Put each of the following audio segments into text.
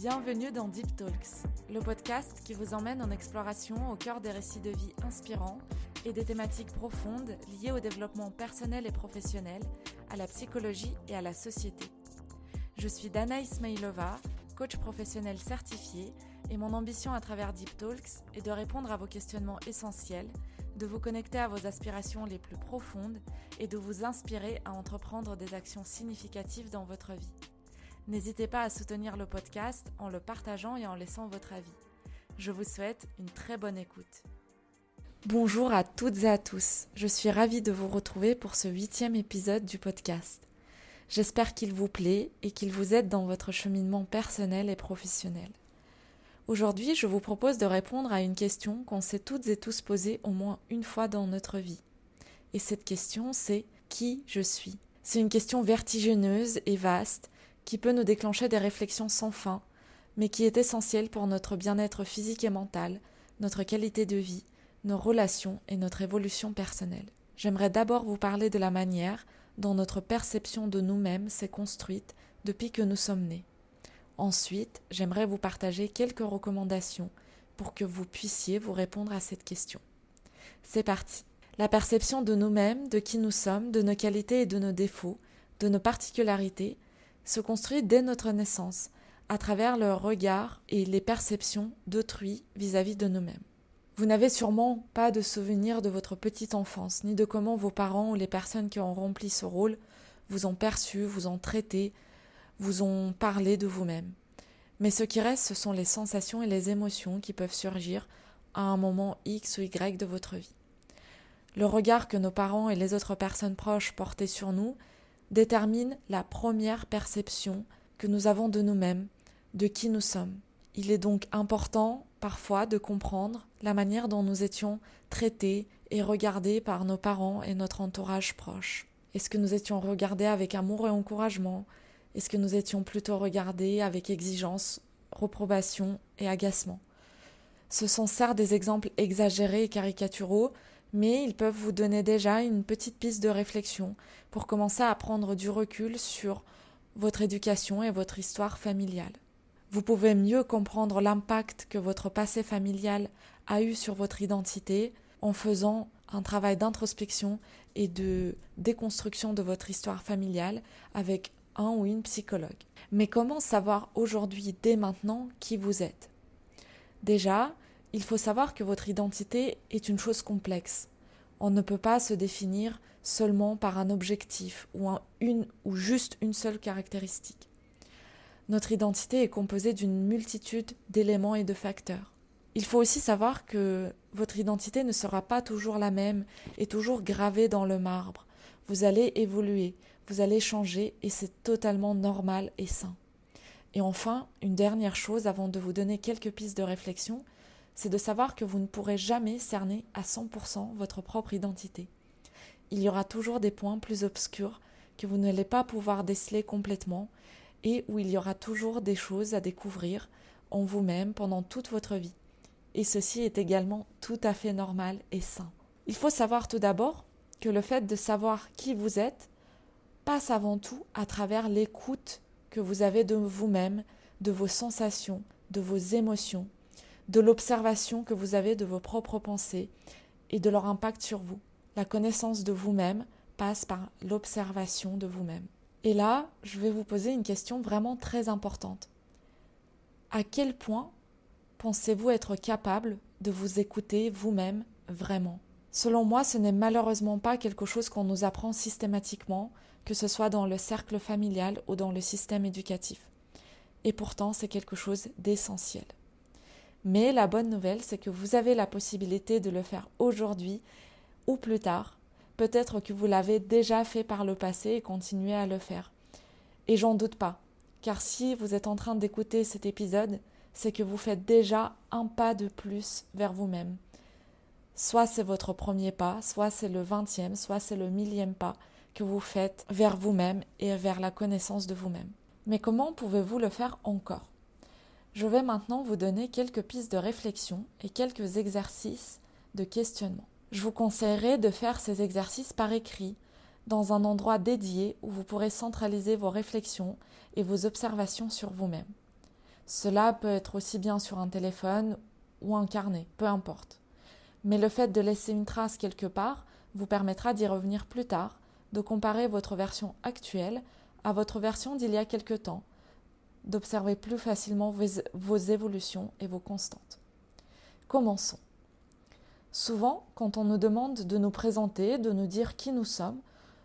Bienvenue dans Deep Talks, le podcast qui vous emmène en exploration au cœur des récits de vie inspirants et des thématiques profondes liées au développement personnel et professionnel, à la psychologie et à la société. Je suis Dana Ismailova, coach professionnel certifié, et mon ambition à travers Deep Talks est de répondre à vos questionnements essentiels, de vous connecter à vos aspirations les plus profondes et de vous inspirer à entreprendre des actions significatives dans votre vie. N'hésitez pas à soutenir le podcast en le partageant et en laissant votre avis. Je vous souhaite une très bonne écoute. Bonjour à toutes et à tous, je suis ravie de vous retrouver pour ce huitième épisode du podcast. J'espère qu'il vous plaît et qu'il vous aide dans votre cheminement personnel et professionnel. Aujourd'hui, je vous propose de répondre à une question qu'on s'est toutes et tous posée au moins une fois dans notre vie. Et cette question, c'est qui je suis? C'est une question vertigineuse et vaste qui peut nous déclencher des réflexions sans fin, mais qui est essentielle pour notre bien-être physique et mental, notre qualité de vie, nos relations et notre évolution personnelle. J'aimerais d'abord vous parler de la manière dont notre perception de nous-mêmes s'est construite depuis que nous sommes nés. Ensuite, j'aimerais vous partager quelques recommandations pour que vous puissiez vous répondre à cette question. C'est parti. La perception de nous-mêmes, de qui nous sommes, de nos qualités et de nos défauts, de nos particularités, se construit dès notre naissance, à travers le regard et les perceptions d'autrui vis-à-vis de nous-mêmes. Vous n'avez sûrement pas de souvenir de votre petite enfance, ni de comment vos parents ou les personnes qui ont rempli ce rôle vous ont perçu, vous ont traité, vous ont parlé de vous-même. Mais ce qui reste, ce sont les sensations et les émotions qui peuvent surgir à un moment X ou Y de votre vie. Le regard que nos parents et les autres personnes proches portaient sur nous détermine la première perception que nous avons de nous-mêmes, de qui nous sommes. Il est donc important parfois de comprendre la manière dont nous étions traités et regardés par nos parents et notre entourage proche. Est-ce que nous étions regardés avec amour et encouragement? Est-ce que nous étions plutôt regardés avec exigence, reprobation et agacement? Ce sont certes des exemples exagérés et caricaturaux, mais ils peuvent vous donner déjà une petite piste de réflexion pour commencer à prendre du recul sur votre éducation et votre histoire familiale. Vous pouvez mieux comprendre l'impact que votre passé familial a eu sur votre identité en faisant un travail d'introspection et de déconstruction de votre histoire familiale avec un ou une psychologue. Mais comment savoir aujourd'hui, dès maintenant, qui vous êtes? Déjà, il faut savoir que votre identité est une chose complexe. On ne peut pas se définir seulement par un objectif ou, une, ou juste une seule caractéristique. Notre identité est composée d'une multitude d'éléments et de facteurs. Il faut aussi savoir que votre identité ne sera pas toujours la même et toujours gravée dans le marbre. Vous allez évoluer, vous allez changer et c'est totalement normal et sain. Et enfin, une dernière chose avant de vous donner quelques pistes de réflexion, c'est de savoir que vous ne pourrez jamais cerner à 100% votre propre identité. Il y aura toujours des points plus obscurs que vous n'allez pas pouvoir déceler complètement et où il y aura toujours des choses à découvrir en vous-même pendant toute votre vie. Et ceci est également tout à fait normal et sain. Il faut savoir tout d'abord que le fait de savoir qui vous êtes passe avant tout à travers l'écoute que vous avez de vous-même, de vos sensations, de vos émotions, de l'observation que vous avez de vos propres pensées et de leur impact sur vous. La connaissance de vous-même passe par l'observation de vous-même. Et là, je vais vous poser une question vraiment très importante. À quel point pensez-vous être capable de vous écouter vous-même vraiment? Selon moi, ce n'est malheureusement pas quelque chose qu'on nous apprend systématiquement, que ce soit dans le cercle familial ou dans le système éducatif. Et pourtant, c'est quelque chose d'essentiel. Mais la bonne nouvelle, c'est que vous avez la possibilité de le faire aujourd'hui ou plus tard. Peut-être que vous l'avez déjà fait par le passé et continuez à le faire. Et j'en doute pas, car si vous êtes en train d'écouter cet épisode, c'est que vous faites déjà un pas de plus vers vous-même. Soit c'est votre premier pas, soit c'est le vingtième, soit c'est le millième pas, que vous faites vers vous-même et vers la connaissance de vous-même. Mais comment pouvez-vous le faire encore? Je vais maintenant vous donner quelques pistes de réflexion et quelques exercices de questionnement. Je vous conseillerais de faire ces exercices par écrit, dans un endroit dédié où vous pourrez centraliser vos réflexions et vos observations sur vous-même. Cela peut être aussi bien sur un téléphone ou un carnet, peu importe. Mais le fait de laisser une trace quelque part vous permettra d'y revenir plus tard, de comparer votre version actuelle à votre version d'il y a quelque temps, d'observer plus facilement vos, évolutions et vos constantes. Commençons. Souvent, quand on nous demande de nous présenter, de nous dire qui nous sommes,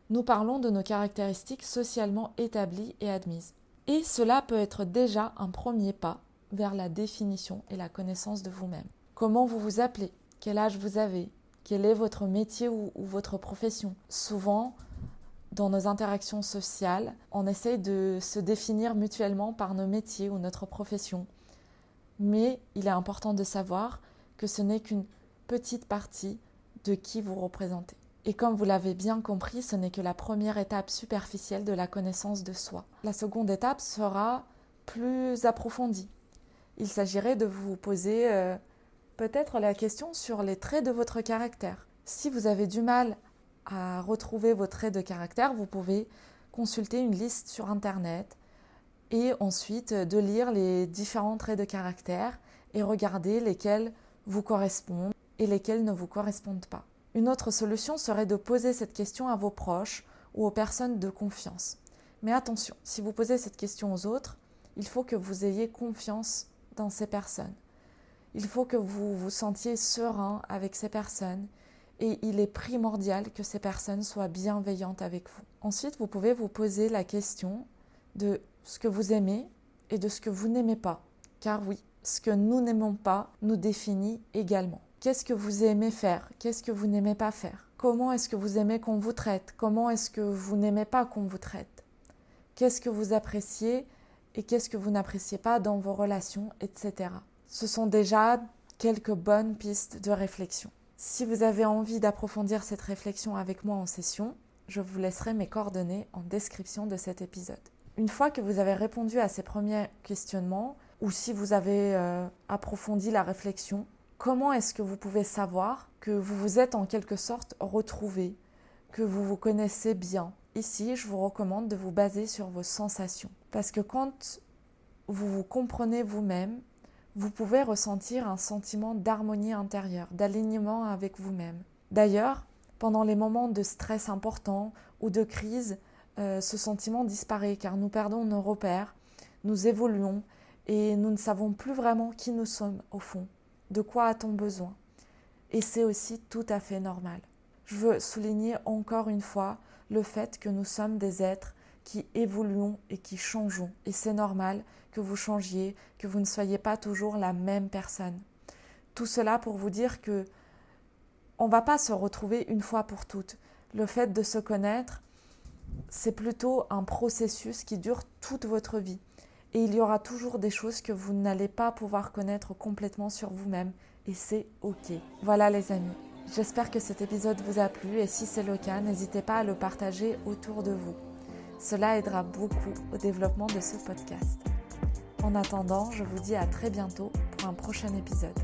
nous parlons de nos caractéristiques socialement établies et admises. Et cela peut être déjà un premier pas vers la définition et la connaissance de vous-même. Comment vous vous appelez? Quel âge vous avez? Quel est votre métier ou, ou votre profession? Souvent, dans nos interactions sociales, on essaye de se définir mutuellement par nos métiers ou notre profession. Mais il est important de savoir que ce n'est qu'une petite partie de qui vous représentez. Et comme vous l'avez bien compris, ce n'est que la première étape superficielle de la connaissance de soi. La seconde étape sera plus approfondie. Il s'agirait de vous poser euh, peut-être la question sur les traits de votre caractère. Si vous avez du mal à retrouver vos traits de caractère, vous pouvez consulter une liste sur Internet et ensuite de lire les différents traits de caractère et regarder lesquels vous correspondent et lesquels ne vous correspondent pas. Une autre solution serait de poser cette question à vos proches ou aux personnes de confiance. Mais attention, si vous posez cette question aux autres, il faut que vous ayez confiance dans ces personnes. Il faut que vous vous sentiez serein avec ces personnes et il est primordial que ces personnes soient bienveillantes avec vous. Ensuite, vous pouvez vous poser la question de ce que vous aimez et de ce que vous n'aimez pas. Car oui, ce que nous n'aimons pas nous définit également. Qu'est-ce que vous aimez faire? Qu'est-ce que vous n'aimez pas faire? Comment est-ce que vous aimez qu'on vous traite? Comment est-ce que vous n'aimez pas qu'on vous traite? Qu'est-ce que vous appréciez et qu'est-ce que vous n'appréciez pas dans vos relations, etc. Ce sont déjà quelques bonnes pistes de réflexion. Si vous avez envie d'approfondir cette réflexion avec moi en session, je vous laisserai mes coordonnées en description de cet épisode. Une fois que vous avez répondu à ces premiers questionnements, ou si vous avez euh, approfondi la réflexion, comment est-ce que vous pouvez savoir que vous vous êtes en quelque sorte retrouvé, que vous vous connaissez bien? Ici, je vous recommande de vous baser sur vos sensations. Parce que quand vous vous comprenez vous-même, vous pouvez ressentir un sentiment d'harmonie intérieure, d'alignement avec vous-même. D'ailleurs, pendant les moments de stress important ou de crise, euh, ce sentiment disparaît car nous perdons nos repères, nous évoluons et nous ne savons plus vraiment qui nous sommes au fond. De quoi a-t-on besoin Et c'est aussi tout à fait normal. Je veux souligner encore une fois le fait que nous sommes des êtres qui évoluons et qui changeons. Et c'est normal que vous changiez, que vous ne soyez pas toujours la même personne. Tout cela pour vous dire que on va pas se retrouver une fois pour toutes. Le fait de se connaître, c'est plutôt un processus qui dure toute votre vie et il y aura toujours des choses que vous n'allez pas pouvoir connaître complètement sur vous-même et c'est ok. Voilà les amis, j'espère que cet épisode vous a plu et si c'est le cas, n'hésitez pas à le partager autour de vous. Cela aidera beaucoup au développement de ce podcast. En attendant, je vous dis à très bientôt pour un prochain épisode.